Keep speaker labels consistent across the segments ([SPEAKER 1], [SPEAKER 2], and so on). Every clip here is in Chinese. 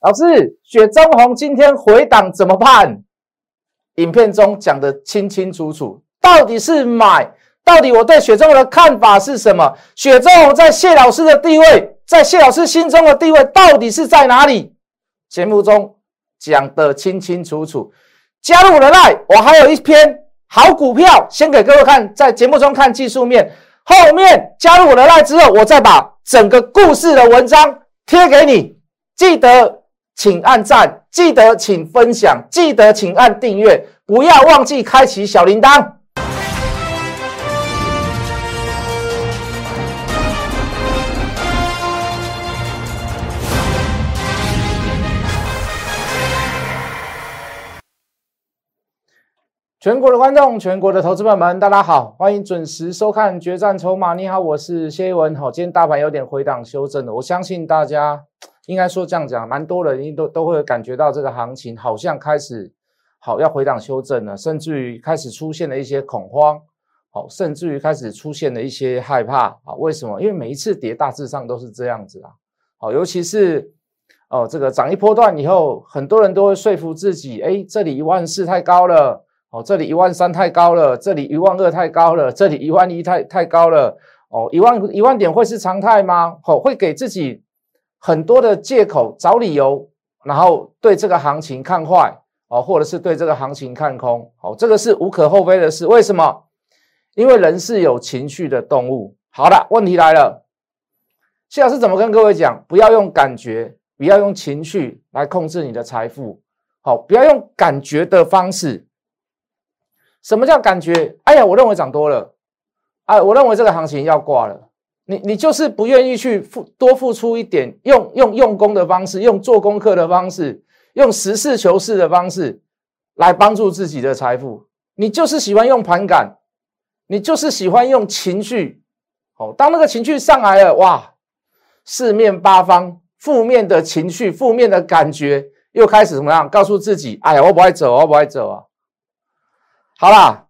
[SPEAKER 1] 老师，雪中红今天回档怎么办？影片中讲的清清楚楚，到底是买？到底我对雪中红的看法是什么？雪中红在谢老师的地位，在谢老师心中的地位到底是在哪里？节目中讲的清清楚楚。加入我的 line，我还有一篇好股票，先给各位看，在节目中看技术面，后面加入我的 line 之后，我再把整个故事的文章贴给你，记得。请按赞，记得请分享，记得请按订阅，不要忘记开启小铃铛。全国的观众，全国的投资朋友们，大家好，欢迎准时收看《决战筹码》。你好，我是谢一文。好，今天大盘有点回档修正了，我相信大家。应该说这样讲，蛮多人都都会感觉到这个行情好像开始好要回档修正了，甚至于开始出现了一些恐慌，好，甚至于开始出现了一些害怕啊？为什么？因为每一次跌大致上都是这样子啊，好，尤其是哦这个涨一波段以后，很多人都会说服自己，哎，这里一万四太高了，哦，这里一万三太高了，这里一万二太高了，这里一万一太太高了，哦，一万一万点会是常态吗？好，会给自己。很多的借口找理由，然后对这个行情看坏哦，或者是对这个行情看空哦，这个是无可厚非的事。为什么？因为人是有情绪的动物。好的，问题来了，谢老师怎么跟各位讲？不要用感觉，不要用情绪来控制你的财富。好，不要用感觉的方式。什么叫感觉？哎呀，我认为涨多了，哎，我认为这个行情要挂了。你你就是不愿意去付多付出一点，用用用功的方式，用做功课的方式，用实事求是的方式来帮助自己的财富。你就是喜欢用盘感，你就是喜欢用情绪。哦，当那个情绪上来了，哇，四面八方负面的情绪、负面的感觉又开始怎么样？告诉自己，哎呀，我不爱走，我不爱走啊。好啦，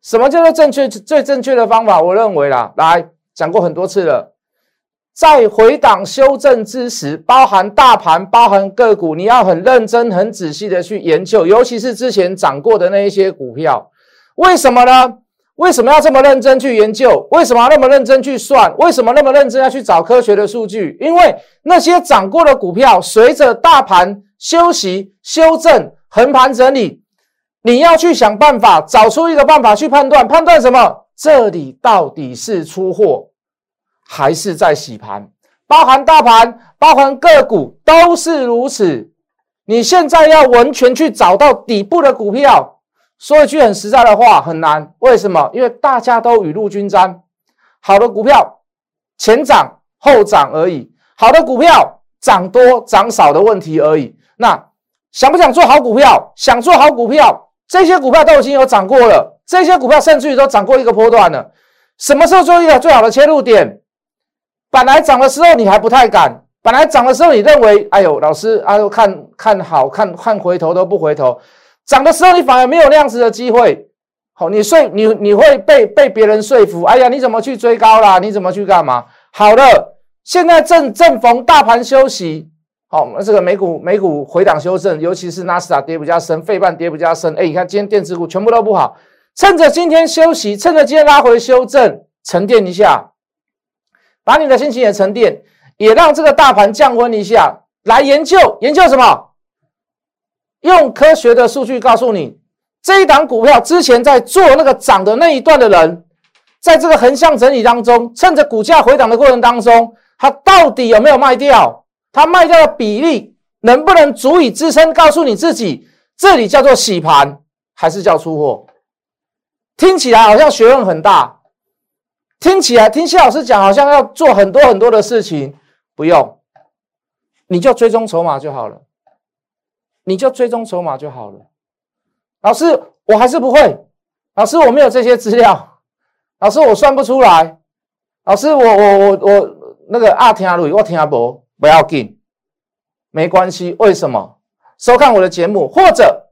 [SPEAKER 1] 什么叫做正确最正确的方法？我认为啦，来。讲过很多次了，在回档修正之时，包含大盘、包含个股，你要很认真、很仔细的去研究，尤其是之前涨过的那一些股票，为什么呢？为什么要这么认真去研究？为什么要那么认真去算？为什么那么认真要去找科学的数据？因为那些涨过的股票，随着大盘休息、修正、横盘整理，你要去想办法，找出一个办法去判断，判断什么？这里到底是出货还是在洗盘？包含大盘、包含个股都是如此。你现在要完全去找到底部的股票，说一句很实在的话，很难。为什么？因为大家都雨露均沾。好的股票前涨后涨而已，好的股票涨多涨少的问题而已。那想不想做好股票？想做好股票，这些股票都已经有涨过了。这些股票甚至于都涨过一个波段了，什么时候做一个最好的切入点？本来涨的时候你还不太敢，本来涨的时候你认为，哎呦，老师啊，看看好看看回头都不回头，涨的时候你反而没有那样子的机会。好，你说你你会被被别人说服，哎呀，你怎么去追高啦？你怎么去干嘛？好了，现在正正逢大盘休息。好，那这个美股美股回档修正，尤其是纳斯达跌比较深，费半跌比较深。哎，你看今天电子股全部都不好。趁着今天休息，趁着今天拉回修正，沉淀一下，把你的心情也沉淀，也让这个大盘降温一下。来研究研究什么？用科学的数据告诉你，这一档股票之前在做那个涨的那一段的人，在这个横向整理当中，趁着股价回档的过程当中，他到底有没有卖掉？他卖掉的比例能不能足以支撑？告诉你自己，这里叫做洗盘，还是叫出货？听起来好像学问很大，听起来听谢老师讲好像要做很多很多的事情，不用，你就追踪筹码就好了，你就追踪筹码就好了。老师，我还是不会，老师我没有这些资料，老师我算不出来，老师我我我我那个阿听鲁我听不不要紧，没关系，为什么？收看我的节目或者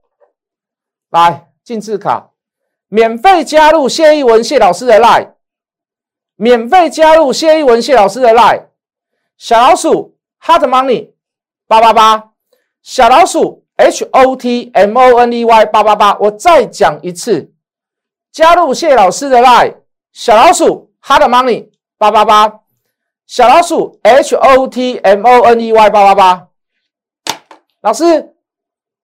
[SPEAKER 1] 来进字卡。免费加入谢一文谢老师的 line，免费加入谢一文谢老师的 line，小老鼠 hot money 八八八，小老鼠 H O T M O N E Y 八八八。我再讲一次，加入谢老师的 line，小老鼠 Hard Money 八八八，小老鼠 H O T M O N E Y 八八八。老师，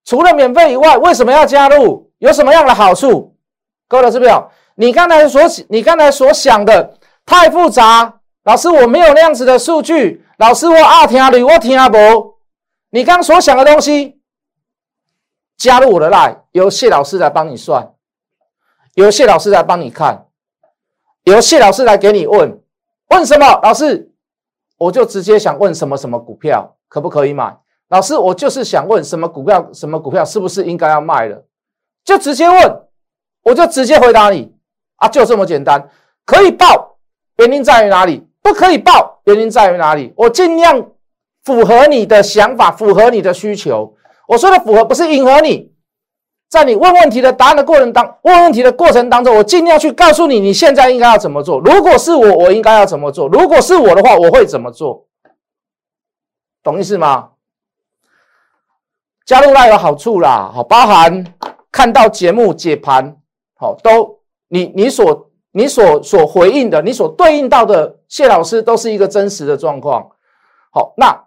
[SPEAKER 1] 除了免费以外，为什么要加入？有什么样的好处？各位老师朋友，你刚才所你刚才所想的太复杂。老师，我没有那样子的数据。老师，我阿听你，我听不。你刚所想的东西，加入我的 line，由谢老师来帮你算，由谢老师来帮你看，由谢老师来给你问，问什么？老师，我就直接想问什么什么股票可不可以买？老师，我就是想问什么股票，什么股票是不是应该要卖了？就直接问，我就直接回答你啊，就这么简单。可以报，原因在于哪里？不可以报，原因在于哪里？我尽量符合你的想法，符合你的需求。我说的符合，不是迎合你。在你问问题的答案的过程当问问题的过程当中，我尽量去告诉你，你现在应该要怎么做。如果是我，我应该要怎么做？如果是我的话，我会怎么做？懂意思吗？加入那有好处啦，好，包含看到节目解盘，好，都你你所。你所所回应的，你所对应到的谢老师都是一个真实的状况。好，那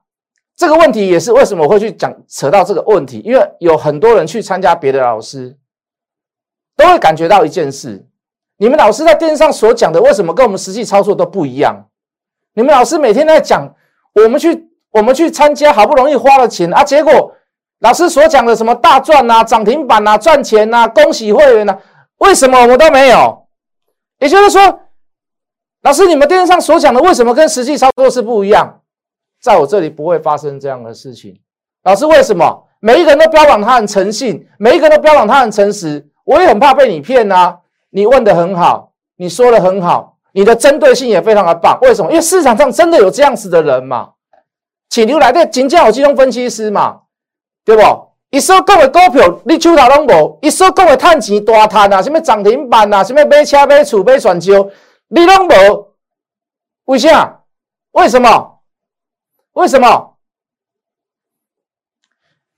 [SPEAKER 1] 这个问题也是为什么会去讲扯到这个问题？因为有很多人去参加别的老师，都会感觉到一件事：你们老师在电视上所讲的，为什么跟我们实际操作都不一样？你们老师每天在讲，我们去我们去参加，好不容易花了钱啊，结果老师所讲的什么大赚啊、涨停板啊、赚钱啊、恭喜会员啊，为什么我们都没有？也就是说，老师，你们电视上所讲的为什么跟实际操作是不一样？在我这里不会发生这样的事情。老师，为什么每一个人都标榜他很诚信，每一个人都标榜他很诚实？我也很怕被你骗啊！你问的很好，你说的很好，你的针对性也非常的棒。为什么？因为市场上真的有这样子的人嘛？请牛来的金价有金融分析师嘛？对不？一所讲的股票，你手头拢无；一所讲的赚钱大赚啊，什么涨停板啊，什么买车买厝买船票，你拢无。为啥？为什么？为什么？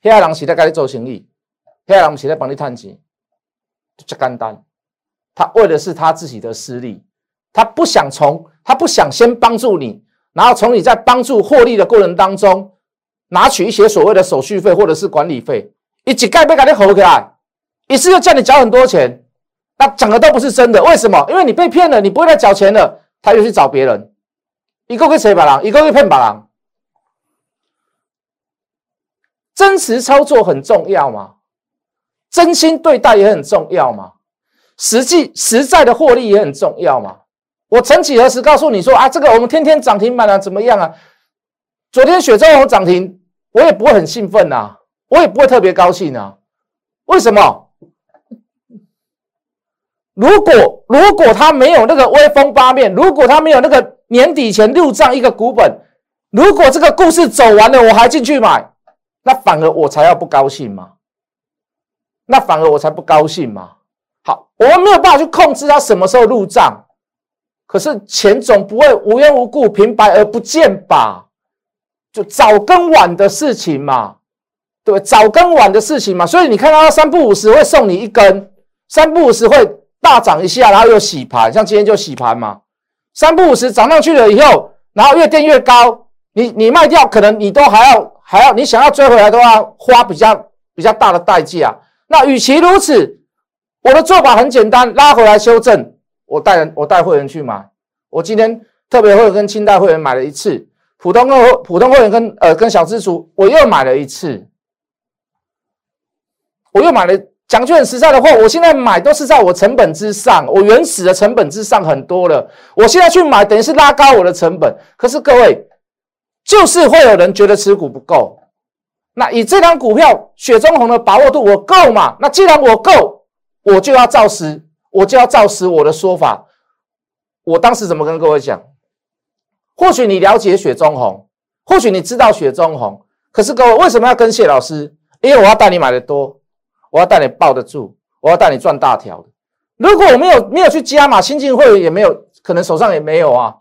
[SPEAKER 1] 遐人是在跟你做生意，遐人是在帮你赚钱，就简单。他为的是他自己的私利，他不想从，他不想先帮助你，然后从你在帮助获利的过程当中。拿取一些所谓的手续费或者是管理费，一几盖被给你吼起来，一次就叫你缴很多钱，那讲的都不是真的。为什么？因为你被骗了，你不会再缴钱了，他又去找别人，一个个谁把人，一个个骗把人。真实操作很重要嘛，真心对待也很重要嘛，实际实在的获利也很重要嘛。我曾几何时告诉你说啊，这个我们天天涨停板啊，怎么样啊？昨天雪中红涨停，我也不会很兴奋呐，我也不会特别高兴啊。为什么？如果如果他没有那个威风八面，如果他没有那个年底前入账一个股本，如果这个故事走完了，我还进去买，那反而我才要不高兴嘛。那反而我才不高兴嘛。好，我们没有办法去控制他什么时候入账，可是钱总不会无缘无故平白而不见吧？就早跟晚的事情嘛，对早跟晚的事情嘛，所以你看到三不五十会送你一根，三不五十会大涨一下，然后又洗盘，像今天就洗盘嘛。三不五十涨上去了以后，然后越垫越高，你你卖掉，可能你都还要还要，你想要追回来都要花比较比较大的代价。那与其如此，我的做法很简单，拉回来修正，我带人我带会员去买。我今天特别会跟清代会员买了一次。普通会普通会员跟呃跟小资族，我又买了一次，我又买了。讲句很实在的话，我现在买都是在我成本之上，我原始的成本之上很多了。我现在去买，等于是拉高我的成本。可是各位，就是会有人觉得持股不够。那以这张股票雪中红的把握度，我够嘛？那既然我够，我就要照实，我就要照实我的说法。我当时怎么跟各位讲？或许你了解雪中红，或许你知道雪中红，可是各位为什么要跟谢老师？因为我要带你买的多，我要带你抱得住，我要带你赚大条的。如果我没有没有去加码，新进会员也没有，可能手上也没有啊。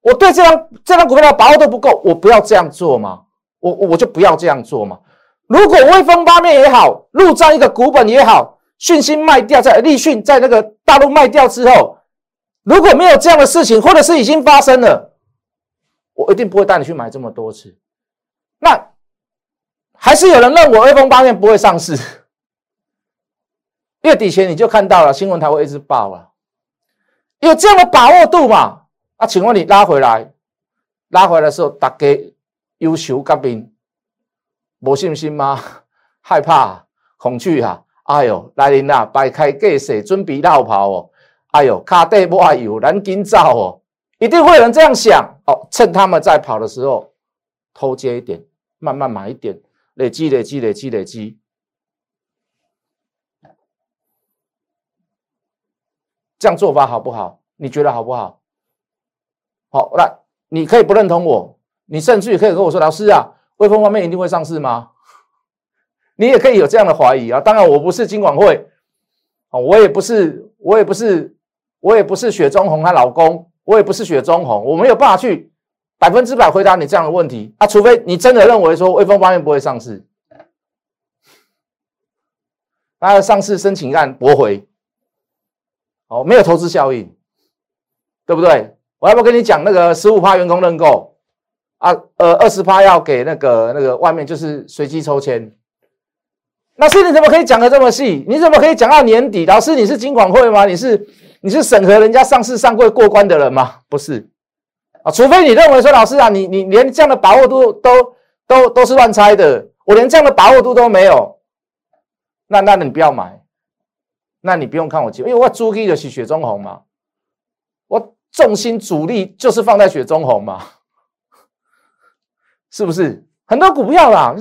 [SPEAKER 1] 我对这张这张股票的把握都不够，我不要这样做嘛？我我就不要这样做嘛。如果威风八面也好，入账一个股本也好，讯息卖掉，在立讯在那个大陆卖掉之后，如果没有这样的事情，或者是已经发生了，我一定不会带你去买这么多次。那还是有人认为威风八面不会上市，月底前你就看到了新闻台会一直报了，有这样的把握度嘛？啊，请问你拉回来，拉回来的时候，大家优秀嘉宾。没信心吗？害怕、恐惧啊！哎呦，来人啦，摆开架势，准备绕跑哦！哎呦，卡底不爱油，咱紧走哦！一定会有人这样想哦。趁他们在跑的时候，偷接一点，慢慢买一点，累积、累积、累积、累积。这样做法好不好？你觉得好不好？好，来，你可以不认同我，你甚至也可以跟我说，老师啊。微风方面一定会上市吗？你也可以有这样的怀疑啊！当然，我不是金管会啊，我也不是，我也不是，我也不是雪中红她老公，我也不是雪中红，我没有办法去百分之百回答你这样的问题啊！除非你真的认为说汇丰方面不会上市，那上市申请案驳回，哦，没有投资效应，对不对？我要不要跟你讲那个十五趴员工认购？啊，呃，二十趴要给那个那个外面就是随机抽签，那是你怎么可以讲的这么细？你怎么可以讲到年底？老师，你是金管会吗？你是你是审核人家上市上柜过关的人吗？不是啊，除非你认为说老师啊，你你连这样的把握度都都都是乱猜的，我连这样的把握度都没有，那那你不要买，那你不用看我节目，因为我主力的是雪中红嘛，我重心主力就是放在雪中红嘛。是不是很多股票啦？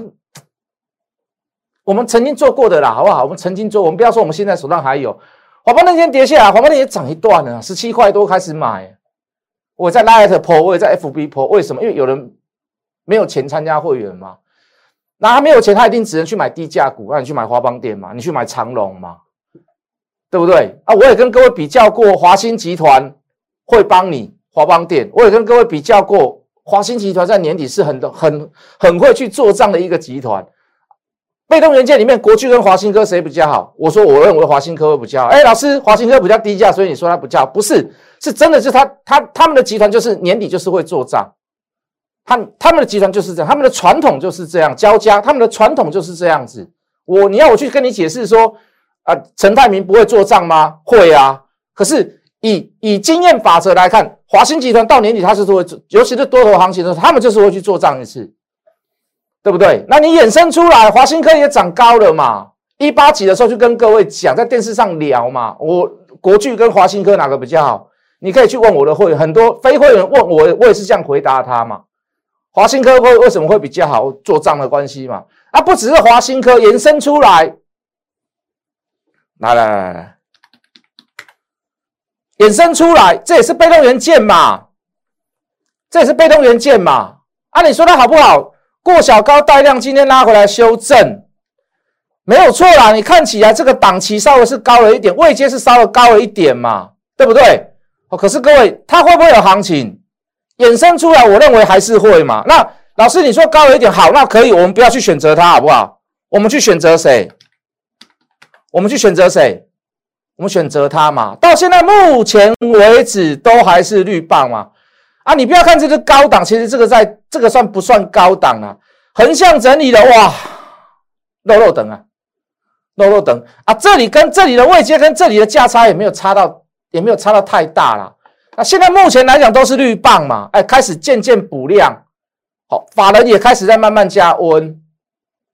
[SPEAKER 1] 我们曾经做过的啦，好不好？我们曾经做，我们不要说我们现在手上还有。华邦那天跌下来，华邦那天涨一段了，十七块多开始买。我在 Light 破，我也在 FB 破，为什么？因为有人没有钱参加会员嘛。那他没有钱，他一定只能去买低价股。那你去买华邦店嘛？你去买长隆嘛？对不对？啊，我也跟各位比较过，华兴集团会帮你华邦店，我也跟各位比较过。华兴集团在年底是很很很会去做账的一个集团。被动元件里面，国巨跟华新科谁比较好？我说我认为华新科会比较好。哎，老师，华新科比较低价，所以你说它不叫？不是，是真的，是他他他们的集团就是年底就是会做账。他他们的集团就是这样，他们的传统就是这样，交加，他们的传统就是这样子。我你要我去跟你解释说啊，陈泰明不会做账吗？会啊，可是。以以经验法则来看，华兴集团到年底它是会，尤其是多头行情的时候，他们就是会去做账一次，对不对？那你衍生出来，华兴科也涨高了嘛？一八几的时候就跟各位讲，在电视上聊嘛。我国巨跟华兴科哪个比较好？你可以去问我的会员，很多非会员问我，我也是这样回答他嘛。华兴科会为什么会比较好做账的关系嘛？啊，不只是华兴科延伸出来，来来来来。衍生出来，这也是被动元件嘛？这也是被动元件嘛？啊，你说它好不好？过小高带量，今天拉回来修正，没有错啦。你看起来这个档期稍微是高了一点，位阶是稍微高了一点嘛，对不对？哦，可是各位，它会不会有行情？衍生出来，我认为还是会嘛。那老师你说高了一点，好，那可以，我们不要去选择它，好不好？我们去选择谁？我们去选择谁？我们选择它嘛，到现在目前为止都还是绿棒嘛。啊，你不要看这个高档，其实这个在这个算不算高档啊？横向整理的哇，肉肉等啊，肉肉等啊，这里跟这里的位阶跟这里的价差也没有差到，也没有差到太大了。那现在目前来讲都是绿棒嘛，哎，开始渐渐补量，好，法人也开始在慢慢加温，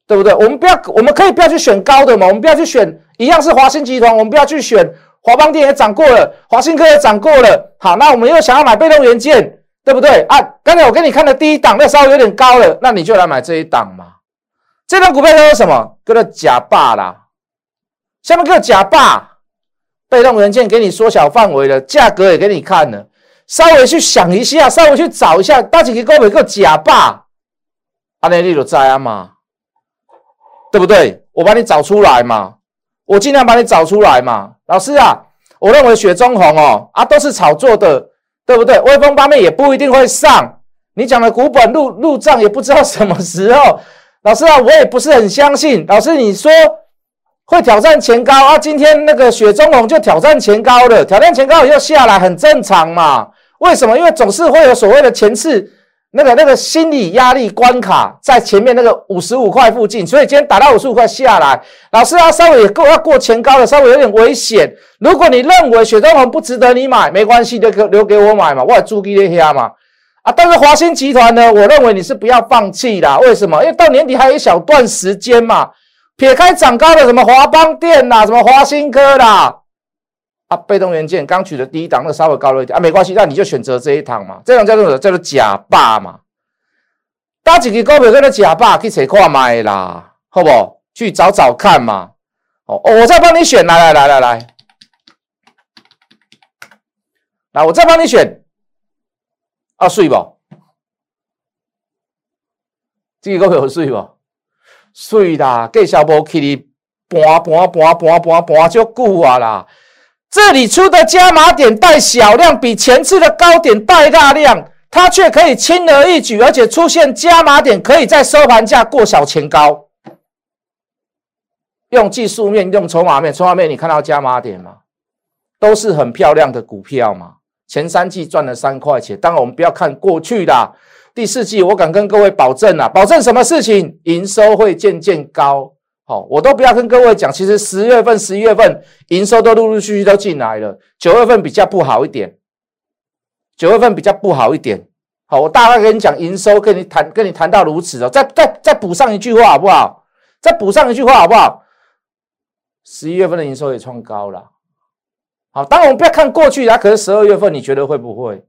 [SPEAKER 1] 对不对？我们不要，我们可以不要去选高的嘛，我们不要去选。一样是华兴集团，我们不要去选华邦电也涨过了，华兴科也涨过了。好，那我们又想要买被动元件，对不对啊？刚才我给你看的第一档，那稍微有点高了，那你就来买这一档嘛。这档股票叫做什么？叫做假霸啦。下面叫假霸，被动元件给你缩小范围了，价格也给你看了，稍微去想一下，稍微去找一下，大几个股票叫假霸，阿内利就在啊嘛，对不对？我帮你找出来嘛。我尽量把你找出来嘛，老师啊，我认为雪中红哦啊都是炒作的，对不对？微风八面也不一定会上，你讲的股本入入账也不知道什么时候。老师啊，我也不是很相信。老师，你说会挑战前高啊？今天那个雪中龙就挑战前高了，挑战前高又下来，很正常嘛。为什么？因为总是会有所谓的前次那个那个心理压力关卡在前面那个五十五块附近，所以今天打到五十五块下来。老师啊，稍微也够要过前高了，稍微有点危险。如果你认为雪中红不值得你买，没关系，留给留给我买嘛，我也租给你下嘛。啊，但是华兴集团呢，我认为你是不要放弃的。为什么？因为到年底还有一小段时间嘛。撇开涨高的什么华邦电啦，什么华兴科啦，啊，被动元件刚取的第一档，那稍微高了一点啊，没关系，那你就选择这一档嘛。这档叫做叫做假霸嘛。搭几个股票跟他假霸去找看卖啦，好不？去找找看嘛。哦，我再帮你选，来来来来来，来我再帮你选。啊，水不？这个有水不？水啦，计小波去你搬搬搬搬搬搬就久啊啦！这里出的加码点带小量，比前次的高点带大量，它却可以轻而易举，而且出现加码点可以在收盘价过小前高。用技术面，用筹码面，筹码面你看到加码点吗？都是很漂亮的股票嘛。前三季赚了三块钱，当然我们不要看过去的第四季，我敢跟各位保证啊，保证什么事情？营收会渐渐高。好，我都不要跟各位讲，其实十月份、十一月份营收都陆陆续续都进来了，九月份比较不好一点，九月份比较不好一点。好，我大概跟你讲营收，跟你谈，跟你谈到如此哦，再再再补上一句话好不好？再补上一句话好不好？十一月份的营收也创高了。好，当然我们不要看过去啊，可是十二月份你觉得会不会？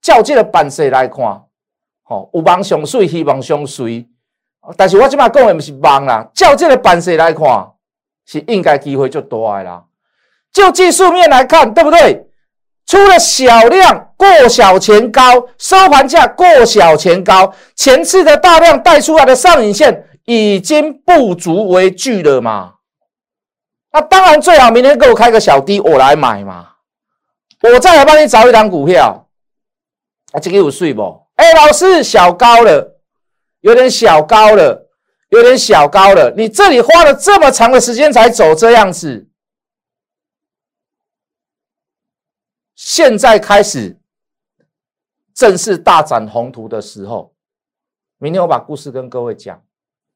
[SPEAKER 1] 较劲的板势来看，好，有望上水，希望上水。但是我即马讲的不是望啦，照这个板势来看，是应该机会就大的啦。就技术面来看，对不对？出了小量过小前高，收盘价过小前高，前次的大量带出来的上影线已经不足为惧了嘛？那当然最好明天给我开个小低，我来买嘛。我再来帮你找一张股票，啊，这个有税不？哎，老师小高了，有点小高了，有点小高了。你这里花了这么长的时间才走这样子，现在开始正式大展宏图的时候，明天我把故事跟各位讲，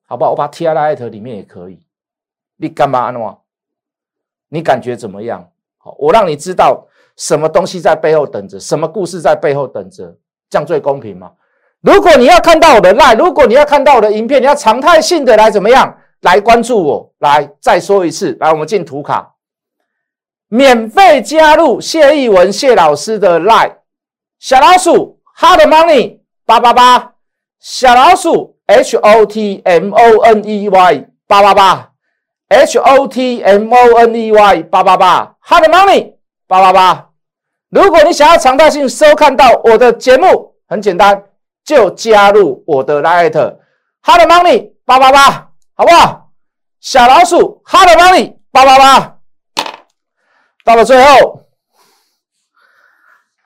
[SPEAKER 1] 好不好？我把 T I 艾特里面也可以，你干嘛安诺？你感觉怎么样？好，我让你知道什么东西在背后等着，什么故事在背后等着，这样最公平吗？如果你要看到我的 line，如果你要看到我的影片，你要常态性的来怎么样？来关注我？来，再说一次，来，我们进图卡，免费加入谢逸文谢老师的 line，小老鼠 hard money 八八八，小老鼠 h o t m o n e y 八八八。H O T M O N E Y 八八八，Hard Money 八八八。如果你想要常态性收看到我的节目，很简单，就加入我的 Light Hard Money 八八八，好不好？小老鼠 Hard Money 八八八。到了最后。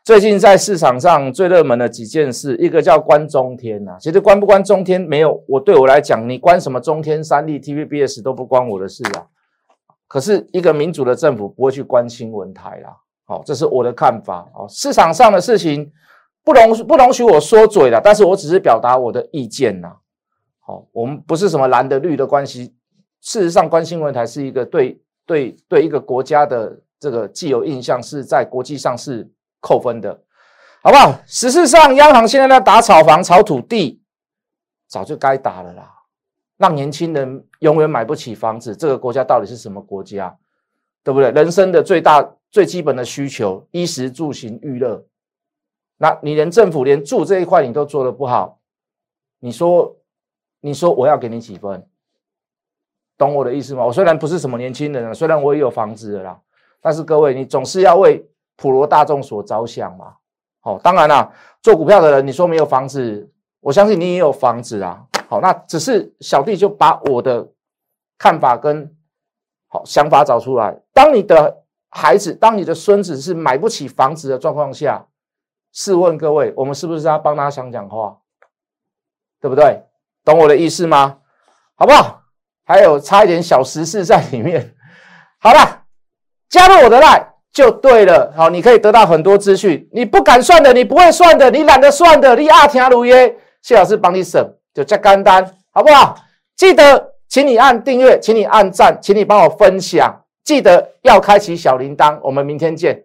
[SPEAKER 1] 最近在市场上最热门的几件事，一个叫关中天呐。其实关不关中天没有，我对我来讲，你关什么中天、三立、TVBS 都不关我的事啊。可是一个民主的政府不会去关新闻台啦。好，这是我的看法。哦，市场上的事情不容不容许我说嘴了，但是我只是表达我的意见呐。好，我们不是什么蓝的绿的关系。事实上，关新闻台是一个对对对一个国家的这个既有印象是在国际上是。扣分的，好不好？事实上，央行现在在打炒房、炒土地，早就该打了啦。让年轻人永远买不起房子，这个国家到底是什么国家？对不对？人生的最大、最基本的需求，衣食住行、娱乐，那你连政府连住这一块你都做的不好，你说，你说我要给你几分？懂我的意思吗？我虽然不是什么年轻人，虽然我也有房子的啦，但是各位，你总是要为。普罗大众所着想嘛，好，当然啦，做股票的人，你说没有房子，我相信你也有房子啊。好，那只是小弟就把我的看法跟好想法找出来。当你的孩子，当你的孙子是买不起房子的状况下，试问各位，我们是不是要帮他想讲话？对不对？懂我的意思吗？好不好？还有差一点小时事在里面。好了，加入我的 line 就对了。好，你可以得到很多资讯。你不敢算的，你不会算的，你懒得算的，你阿听如耶，谢老师帮你省，就这干单，好不好？记得，请你按订阅，请你按赞，请你帮我分享。记得要开启小铃铛。我们明天见。